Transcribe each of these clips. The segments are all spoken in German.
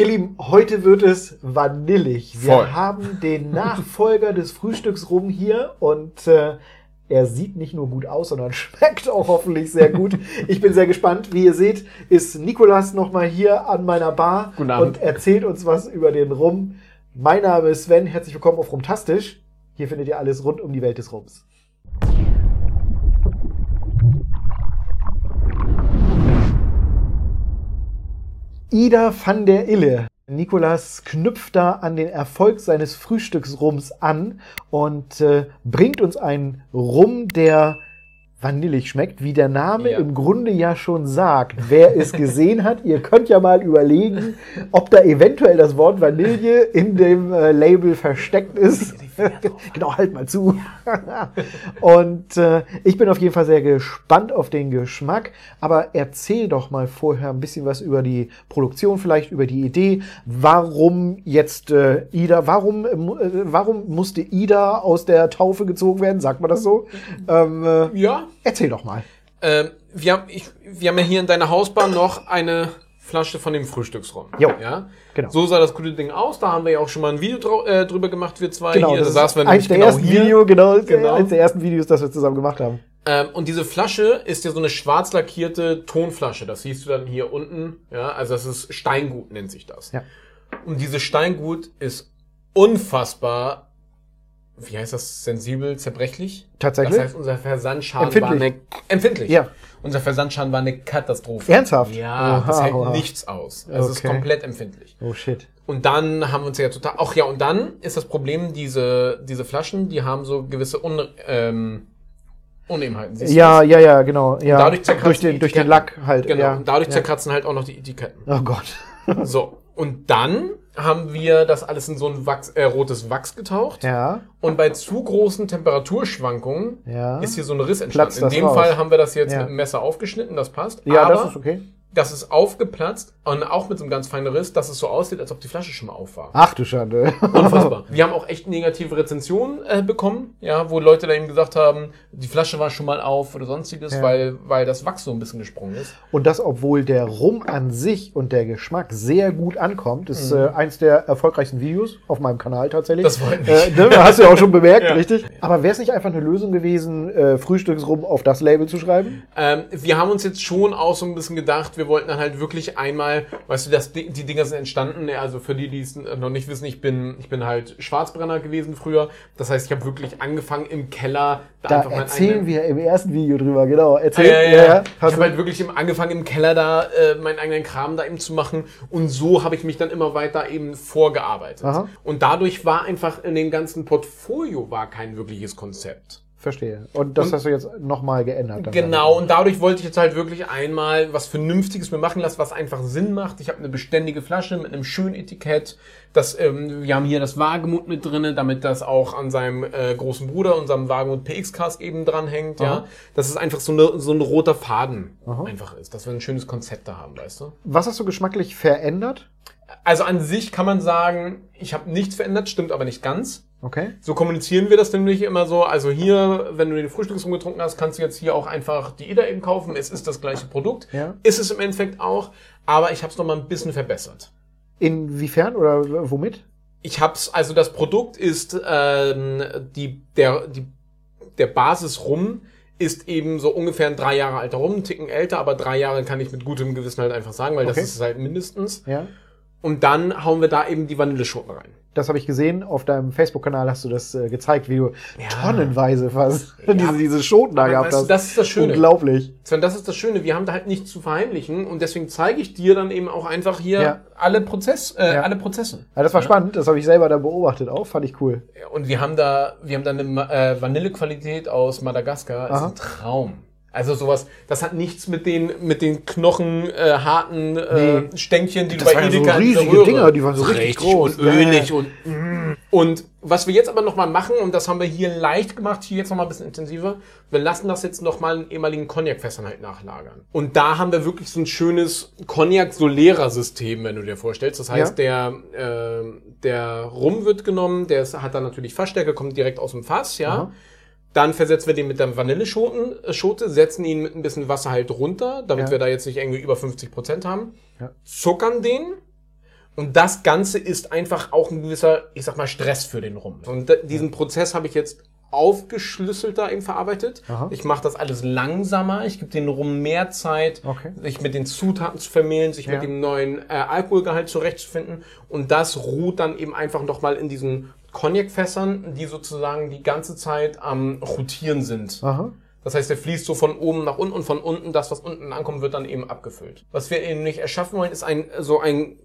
Ihr Lieben, heute wird es vanillig. Wir Voll. haben den Nachfolger des Frühstücksrum hier und äh, er sieht nicht nur gut aus, sondern schmeckt auch hoffentlich sehr gut. Ich bin sehr gespannt. Wie ihr seht, ist Nikolas nochmal hier an meiner Bar Guten Abend. und erzählt uns was über den Rum. Mein Name ist Sven, herzlich willkommen auf Rumtastisch. Hier findet ihr alles rund um die Welt des Rums. Ida van der Ille. Nikolas knüpft da an den Erfolg seines Frühstücksrums an und äh, bringt uns einen Rum, der vanillig schmeckt, wie der Name Ja. im Grunde ja schon sagt. Wer es gesehen hat, ihr könnt ja mal überlegen, ob da eventuell das Wort Vanille in dem äh, Label versteckt ist. genau, halt mal zu. und äh, ich bin auf jeden Fall sehr gespannt auf den Geschmack. Aber erzähl doch mal vorher ein bisschen was über die Produktion, vielleicht über die Idee. Warum jetzt äh, Ida? Warum, äh, äh, warum musste Ida aus der Taufe gezogen werden? Sagt man das so? Ähm, äh, Ja. Erzähl doch mal. Ähm, wir, haben, ich, wir haben ja hier in deiner Hausbar noch eine Flasche von dem Frühstücksrum. Jo. Ja? Genau. So sah das gute Ding aus. Da haben wir ja auch schon mal ein Video äh, drüber gemacht, wir zwei. Genau, hier. das saßen wir nämlich der genau ersten hier. Video, genau, Genau. eins der ersten Videos, das wir zusammen gemacht haben. Ähm, und diese Flasche ist ja so eine schwarz lackierte Tonflasche. Das siehst du dann hier unten. Ja, also das ist Steingut, nennt sich das. Ja. Und dieses Steingut ist unfassbar, wie heißt das, sensibel, zerbrechlich? Tatsächlich? Das heißt, unser Versandschaden Empfindlich. war eine, empfindlich. Ja. Unser Versandschaden war eine Katastrophe. Ernsthaft? Ja, das Oha, hält oha. nichts aus. Also Es ist Okay. komplett empfindlich. Oh shit. Und dann haben wir uns ja total. Ach ja, und dann ist das Problem, diese, diese Flaschen, die haben so gewisse Un, ähm, Unebenheiten. Siehst Ja, das? ja, ja, genau. Ja. dadurch zerkratzen durch den, durch den. Lack halt. Genau. Ja. Und dadurch ja. zerkratzen halt auch noch die Etiketten. Oh Gott. So. Und dann haben wir das alles in so ein Wachs, äh, rotes Wachs getaucht. Ja. Und bei zu großen Temperaturschwankungen Ja. ist hier so ein Riss entstanden. Platzt In dem raus. Fall haben wir das jetzt Ja. mit dem Messer aufgeschnitten, das passt. Ja, Aber das ist okay. Das ist aufgeplatzt und auch mit so einem ganz feinen Riss, dass es so aussieht, als ob die Flasche schon mal auf war. Ach du Schande. Unfassbar. Wir haben auch echt negative Rezensionen äh, bekommen, ja, wo Leute da eben gesagt haben, die Flasche war schon mal auf oder sonstiges, Ja. weil, weil das Wachs so ein bisschen gesprungen ist. Und das, obwohl der Rum an sich und der Geschmack sehr gut ankommt, ist Mhm. äh, eins der erfolgreichsten Videos auf meinem Kanal tatsächlich. Das freut mich. Äh, ne, hast du ja auch schon bemerkt, Ja. richtig? Aber wäre es nicht einfach eine Lösung gewesen, äh, Frühstücksrum auf das Label zu schreiben? Ähm, wir haben uns jetzt schon auch so ein bisschen gedacht, wir wollten dann halt wirklich einmal, weißt du, das, die Dinger sind entstanden, ja, also für die, die es noch nicht wissen, ich bin, ich bin halt Schwarzbrenner gewesen früher. Das heißt, ich habe wirklich angefangen im Keller, Da einfach meinen erzählen wir im ersten Video drüber, genau. Erzähl. Ja, ja, ja. Ich Hast habe halt wirklich im, angefangen im Keller da äh, meinen eigenen Kram da eben zu machen und so habe ich mich dann immer weiter eben vorgearbeitet. Aha. Und dadurch war einfach in dem ganzen Portfolio war kein wirkliches Konzept. Verstehe. Und das Und- hast du jetzt nochmal geändert. Genau, und dadurch wollte ich jetzt halt wirklich einmal was Vernünftiges mir machen lassen, was einfach Sinn macht. Ich habe eine beständige Flasche mit einem schönen Etikett. Das, ähm, wir haben hier das Wagemut mit drinne, damit das auch an seinem äh, großen Bruder, unserem Wagemut PX-Cast eben dranhängt, ja. Dass es einfach so, eine, so ein roter Faden Aha. einfach ist, dass wir ein schönes Konzept da haben, weißt du? Was hast du geschmacklich verändert? Also an sich kann man sagen, ich habe nichts verändert, stimmt aber nicht ganz. Okay. So kommunizieren wir das nämlich immer so. Also hier, wenn du den Frühstücksrum getrunken hast, kannst du jetzt hier auch einfach die Ida eben kaufen. Es ist das gleiche Produkt. Ja. Ist es im Endeffekt auch, aber ich habe es noch mal ein bisschen verbessert. Inwiefern oder womit? Ich hab's, also das Produkt ist ähm, die der die der Basis rum ist eben so ungefähr ein drei Jahre alter Rum, ein Ticken älter, aber drei Jahre kann ich mit gutem Gewissen halt einfach sagen, weil Okay. das ist es halt mindestens. Ja. Und dann hauen wir da eben die Vanilleschoten rein. Das habe ich gesehen. Auf deinem Facebook-Kanal hast du das äh, gezeigt, wie du Ja. tonnenweise fast Ja. diese, diese Schoten da gehabt hast. das ist das Schöne. Unglaublich. Sondern das ist das Schöne, wir haben da halt nichts zu verheimlichen und deswegen zeige ich dir dann eben auch einfach hier Ja. alle, Prozess, äh, alle Prozesse. Ja, das war spannend. Das habe ich selber da beobachtet auch. Fand ich cool. Und wir haben da, wir haben da eine äh, Vanillequalität aus Madagaskar. Das ist ein Traum. Also sowas, das hat nichts mit den mit den knochen äh, äh, Nee. Stängchen, die Das du bei waren ja so Edeka dieser riesige Dinger, die waren so richtig groß. und Ja, ölig ja. und mm. und was wir jetzt aber noch mal machen und das haben wir hier leicht gemacht, hier jetzt noch mal ein bisschen intensiver. Wir lassen das jetzt noch mal in ehemaligen Cognac-Fässern halt nachlagern. Und da haben wir wirklich so ein schönes Cognac-Solera-System, wenn du dir vorstellst. Das heißt, der äh, der Rum wird genommen, der ist, hat dann natürlich Fassstärke, kommt direkt aus dem Fass, ja. Aha. Dann versetzen wir den mit der Vanilleschoten, äh, setzen ihn mit ein bisschen Wasser halt runter, damit Ja. wir da jetzt nicht irgendwie über 50 Prozent haben. Ja. Zuckern den Und das Ganze ist einfach auch ein gewisser, ich sag mal, Stress für den Rum. Und diesen Prozess habe ich jetzt aufgeschlüsselter eben verarbeitet. Aha. Ich mache das alles langsamer. Ich gebe den Rum mehr Zeit, Okay. sich mit den Zutaten zu vermehlen, sich Ja. mit dem neuen äh, Alkoholgehalt zurechtzufinden. Und das ruht dann eben einfach nochmal in diesen Cognac-Fässern, die sozusagen die ganze Zeit am Rotieren sind. Aha. Das heißt, der fließt so von oben nach unten und von unten, das, was unten ankommt, wird dann eben abgefüllt. Was wir eben nicht erschaffen wollen, ist ein, so ein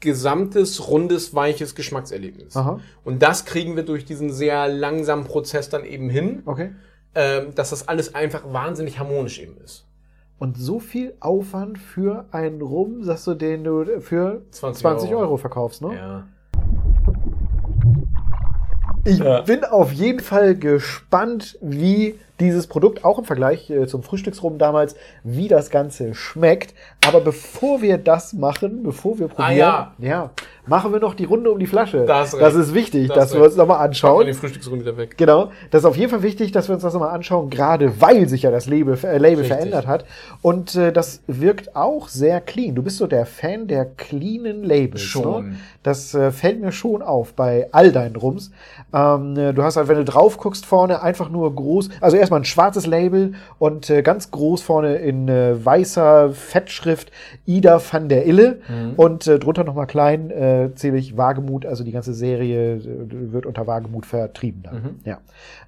gesamtes, rundes, weiches Geschmackserlebnis. Aha. Und das kriegen wir durch diesen sehr langsamen Prozess dann eben hin, Okay. ähm, dass das alles einfach wahnsinnig harmonisch eben ist. Und so viel Aufwand für einen Rum, sagst du, den du für 20 20 Euro, Euro. verkaufst, ne? Ja. Ich Ja. bin auf jeden Fall gespannt, wie dieses Produkt, auch im Vergleich äh, zum Frühstücksrum damals, wie das Ganze schmeckt. Aber bevor wir das machen, bevor wir probieren, ja. ja, machen wir noch die Runde um die Flasche. Das recht. ist wichtig, Da dass hast wir recht. uns nochmal Schauen anschauen. die Frühstücksrunde wieder weg. Genau, das ist auf jeden Fall wichtig, dass wir uns das nochmal anschauen, gerade weil sich ja das Label, äh, Label Richtig. verändert hat. Und äh, das wirkt auch sehr clean. Du bist so der Fan der cleanen Labels. Schon. Ne? Das äh, fällt mir schon auf bei all deinen Rums. Ähm, äh, du hast halt, wenn du drauf guckst vorne, einfach nur groß, also erstmal ein schwarzes Label und äh, ganz groß vorne in äh, weißer Fettschrift Ida van der Ille und äh, drunter nochmal klein äh, zähle ich Wagemut, also die ganze Serie äh, wird unter Wagemut vertrieben dann. Ja.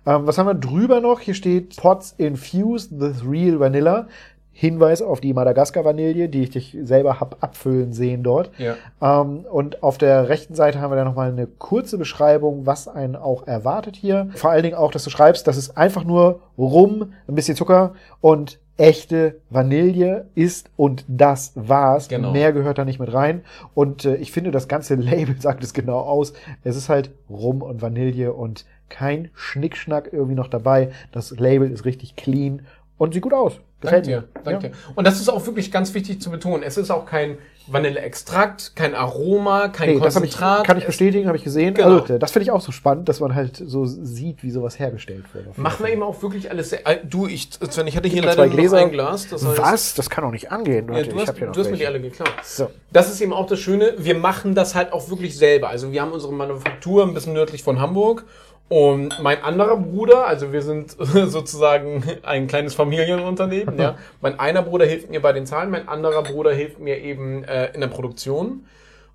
Ähm, was haben wir drüber noch? Hier steht Pots Infused with Real Vanilla. Hinweis auf die Madagaskar-Vanille, die ich dich selber hab abfüllen sehen dort. Ja. Ähm, und auf der rechten Seite haben wir dann nochmal eine kurze Beschreibung, was einen auch erwartet hier. Vor allen Dingen auch, dass du schreibst, dass es einfach nur Rum, ein bisschen Zucker und echte Vanille ist und das war's. Genau. Mehr gehört da nicht mit rein. Und äh, ich finde, das ganze Label sagt es genau aus. Es ist halt Rum und Vanille und kein Schnickschnack irgendwie noch dabei. Das Label ist richtig clean und sieht gut aus. Danke dir, mir. danke Ja. dir. Und das ist auch wirklich ganz wichtig zu betonen. Es ist auch kein Vanilleextrakt, kein Aroma, kein das hab ich, Konzentrat. kann ich bestätigen, habe ich gesehen. Genau. Also, das finde ich auch so spannend, dass man halt so sieht, wie sowas hergestellt wird. Machen wir eben auch wirklich alles sehr. äh, Du, ich, Sven, ich hatte hier leider nur ein Glas. Das heißt, Was? Das kann doch nicht angehen. Ja, du ich hast, noch du hast mir die alle geklaut. So. Das ist eben auch das Schöne, wir machen das halt auch wirklich selber. Also wir haben unsere Manufaktur ein bisschen nördlich von Hamburg. Und mein anderer Bruder, also wir sind sozusagen ein kleines Familienunternehmen, ja. Mein einer Bruder hilft mir bei den Zahlen, mein anderer Bruder hilft mir eben äh, in der Produktion.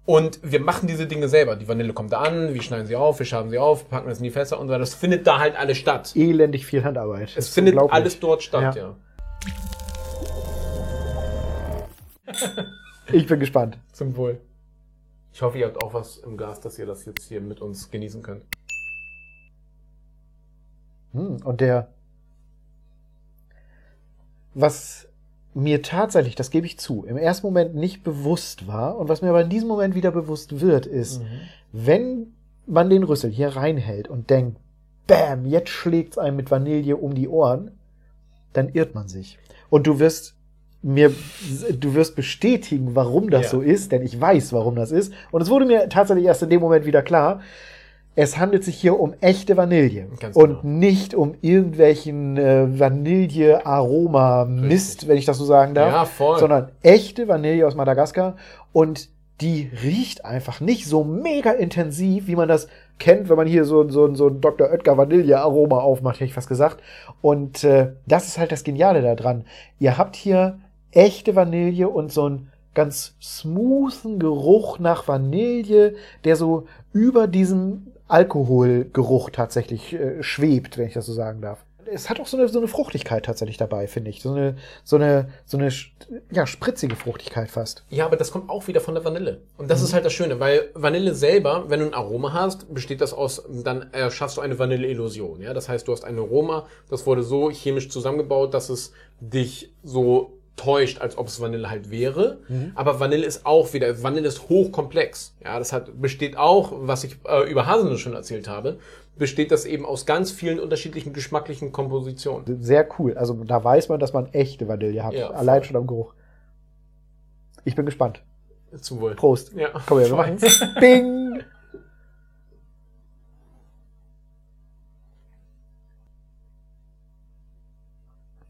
Und wir machen diese Dinge selber. Die Vanille kommt da an, wir schneiden sie auf, wir schaben sie auf, packen das in die Fässer und so weiter. Das findet da halt alles statt. Elendig viel Handarbeit. Es findet alles dort statt, Ja. ja. Ich bin gespannt. Zum Wohl. Ich hoffe, ihr habt auch was im Glas, dass ihr das jetzt hier mit uns genießen könnt. Hm, Und der, was mir tatsächlich, das gebe ich zu, im ersten Moment nicht bewusst war und was mir aber in diesem Moment wieder bewusst wird, ist, wenn man den Rüssel hier reinhält und denkt, bam, jetzt schlägt's einem mit Vanille um die Ohren, dann irrt man sich. Und du wirst mir, du wirst bestätigen, warum das Ja. so ist, denn ich weiß, warum das ist. Und es wurde mir tatsächlich erst in dem Moment wieder klar, es handelt sich hier um echte Vanille Ganz und genau. nicht um irgendwelchen äh, Vanille-Aroma-Mist, wenn ich das so sagen darf, Ja, voll. sondern echte Vanille aus Madagaskar und die riecht einfach nicht so mega intensiv, wie man das kennt, wenn man hier so, so, so ein Dr. Oetker Vanille-Aroma aufmacht, hätte ich fast gesagt. Und äh, das ist halt das Geniale daran. Ihr habt hier echte Vanille und so einen ganz smoothen Geruch nach Vanille, der so über diesem Alkoholgeruch tatsächlich äh, schwebt, wenn ich das so sagen darf. Es hat auch so eine, so eine Fruchtigkeit tatsächlich dabei, finde ich. So eine, so eine, so eine ja, spritzige Fruchtigkeit fast. Ja, aber das kommt auch wieder von der Vanille. Und Mhm. das ist halt das Schöne, weil Vanille selber, wenn du ein Aroma hast, besteht das aus, dann erschaffst du eine Vanille-Illusion. Ja? Das heißt, du hast ein Aroma, das wurde so chemisch zusammengebaut, dass es dich so täuscht, als ob es Vanille halt wäre. Mhm. Aber Vanille ist auch wieder, Vanille ist hochkomplex. Ja, das hat, besteht auch, was ich äh, über Haselnuss schon erzählt habe, besteht das eben aus ganz vielen unterschiedlichen geschmacklichen Kompositionen. Sehr cool. Also da weiß man, dass man echte Vanille hat. Ja, Allein voll. schon am Geruch. Ich bin gespannt. Zum Wohl. Prost. Ja. Komm her, wir Voll. machen's. Bing!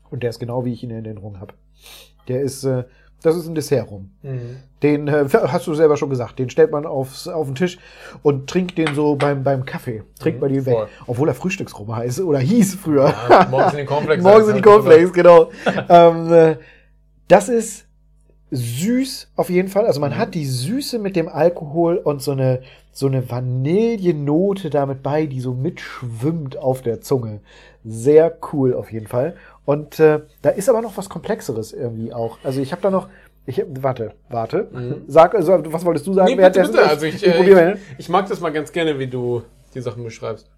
Und der ist genau, wie ich ihn in Erinnerung habe. Der ist, äh, Das ist ein Dessert rum. Mhm. Den äh, hast du selber schon gesagt. Den stellt man aufs, auf den Tisch und trinkt den so beim, beim Kaffee. Trinkt Mhm, man den weg. voll. Obwohl er Frühstücksrum heißt oder hieß früher. Ja, morgens in den Cornflakes. Morgens in die Cornflakes, genau. ähm, äh, das ist süß auf jeden Fall. Also man Mhm. hat die Süße mit dem Alkohol und so eine, so eine Vanillenote damit bei, die so mitschwimmt auf der Zunge. Sehr cool auf jeden Fall. Und äh, da ist aber noch was Komplexeres irgendwie auch. Also ich habe da noch, ich warte, warte. Mhm. Sag, also, was wolltest du sagen? Nee, bitte, bitte. Also ich, ich äh, ich, ich mag das mal ganz gerne, wie du die Sachen beschreibst.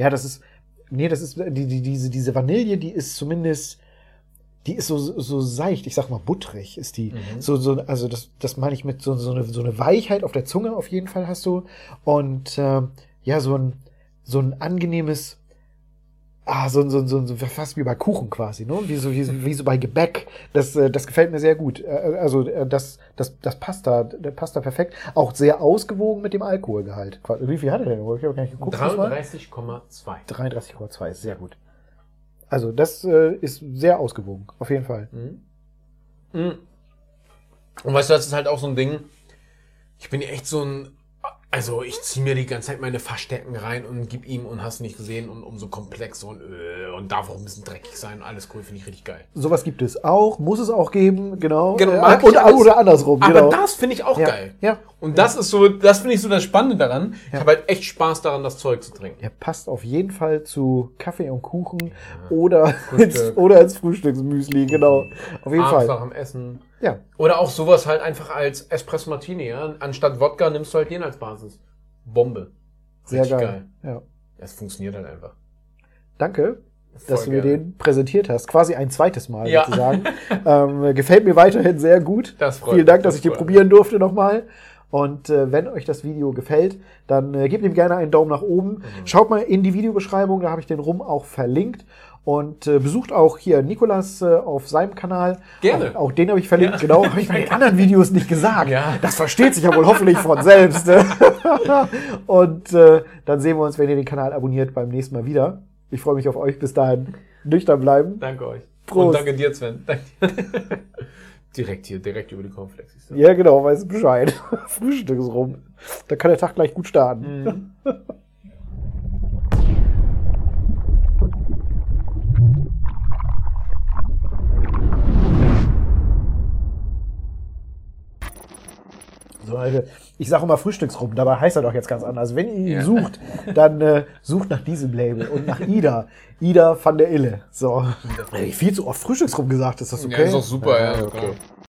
Ja, das ist, nee, das ist, die, die, diese, diese Vanille, die ist zumindest, die ist so, so seicht, ich sag mal butterig ist die. Mhm. So, so, also das, das meine ich mit so, so, eine, so eine Weichheit auf der Zunge auf jeden Fall hast du. Und äh, ja, so ein, so ein angenehmes, ah, so, so, so, so fast wie bei Kuchen quasi, ne? Wie so, wie, so- wie so bei Gebäck. Das, äh, das gefällt mir sehr gut. Äh, Also äh, das, das, das passt da, das passt da perfekt. Auch sehr ausgewogen mit dem Alkoholgehalt. Wie viel hat er denn? Ich habe gar nicht geguckt. diesmal. 33,2. 33,2 ist sehr gut. Also das äh, ist sehr ausgewogen, auf jeden Fall. Mhm. Mhm. Und weißt du, das ist halt auch so ein Ding. Ich bin echt so ein. Also ich ziehe mir die ganze Zeit meine Verstecken rein und gib ihm und hast nicht gesehen und umso komplex und, äh, und darf auch ein bisschen dreckig sein. Alles cool, finde ich richtig geil. Sowas gibt es auch, muss es auch geben, genau. Genau, Äh, und, ich alles. oder andersrum, Aber genau. das finde ich auch ja. geil. Ja. Und das ist so, das finde ich so das Spannende daran. Ich Ja. habe halt echt Spaß daran, das Zeug zu trinken. Er passt auf jeden Fall zu Kaffee und Kuchen oder, ins, oder ins Frühstücksmüsli, genau. Auf jeden Abends Fall. nach dem Essen. Ja. Oder auch sowas halt einfach als Espresso Martini, ja. Anstatt Wodka nimmst du halt den als Basis. Bombe. Sehr Richtig geil. Ja. Es funktioniert halt einfach. Danke, dass du Voll mir geil. den präsentiert hast. Quasi ein zweites Mal Ja. sozusagen. ähm, gefällt mir weiterhin sehr gut. Das freut Vielen Dank, mich, dass das ich den probieren durfte nochmal. Und äh, wenn euch das Video gefällt, dann äh, gebt ihm gerne einen Daumen nach oben. Mhm. Schaut mal in die Videobeschreibung, da habe ich den Rum auch verlinkt. Und äh, besucht auch hier Nikolas äh, auf seinem Kanal. Gerne. Auch, auch den habe ich verlinkt. Ja. Genau, habe ich bei den anderen Videos nicht gesagt. Ja. Das versteht sich ja wohl hoffentlich von selbst. Und äh, dann sehen wir uns, wenn ihr den Kanal abonniert, beim nächsten Mal wieder. Ich freue mich auf euch. Bis dahin. Nüchtern bleiben. Danke euch. Prost. Und danke dir, Sven. Danke. direkt hier, direkt über die Cornflakes. Ja, genau, weiß Bescheid. Frühstück ist rum. Da kann der Tag gleich gut starten. Mhm. Alter, ich sage immer Frühstücksrum, dabei heißt er doch jetzt ganz anders. Wenn ihr ihn Ja. sucht, dann äh, sucht nach diesem Label und nach Ida. Ida van der Ille. So. Ey, viel zu oft Frühstücksrum gesagt, ist das okay? Ja, ist auch super, ja. okay. klar.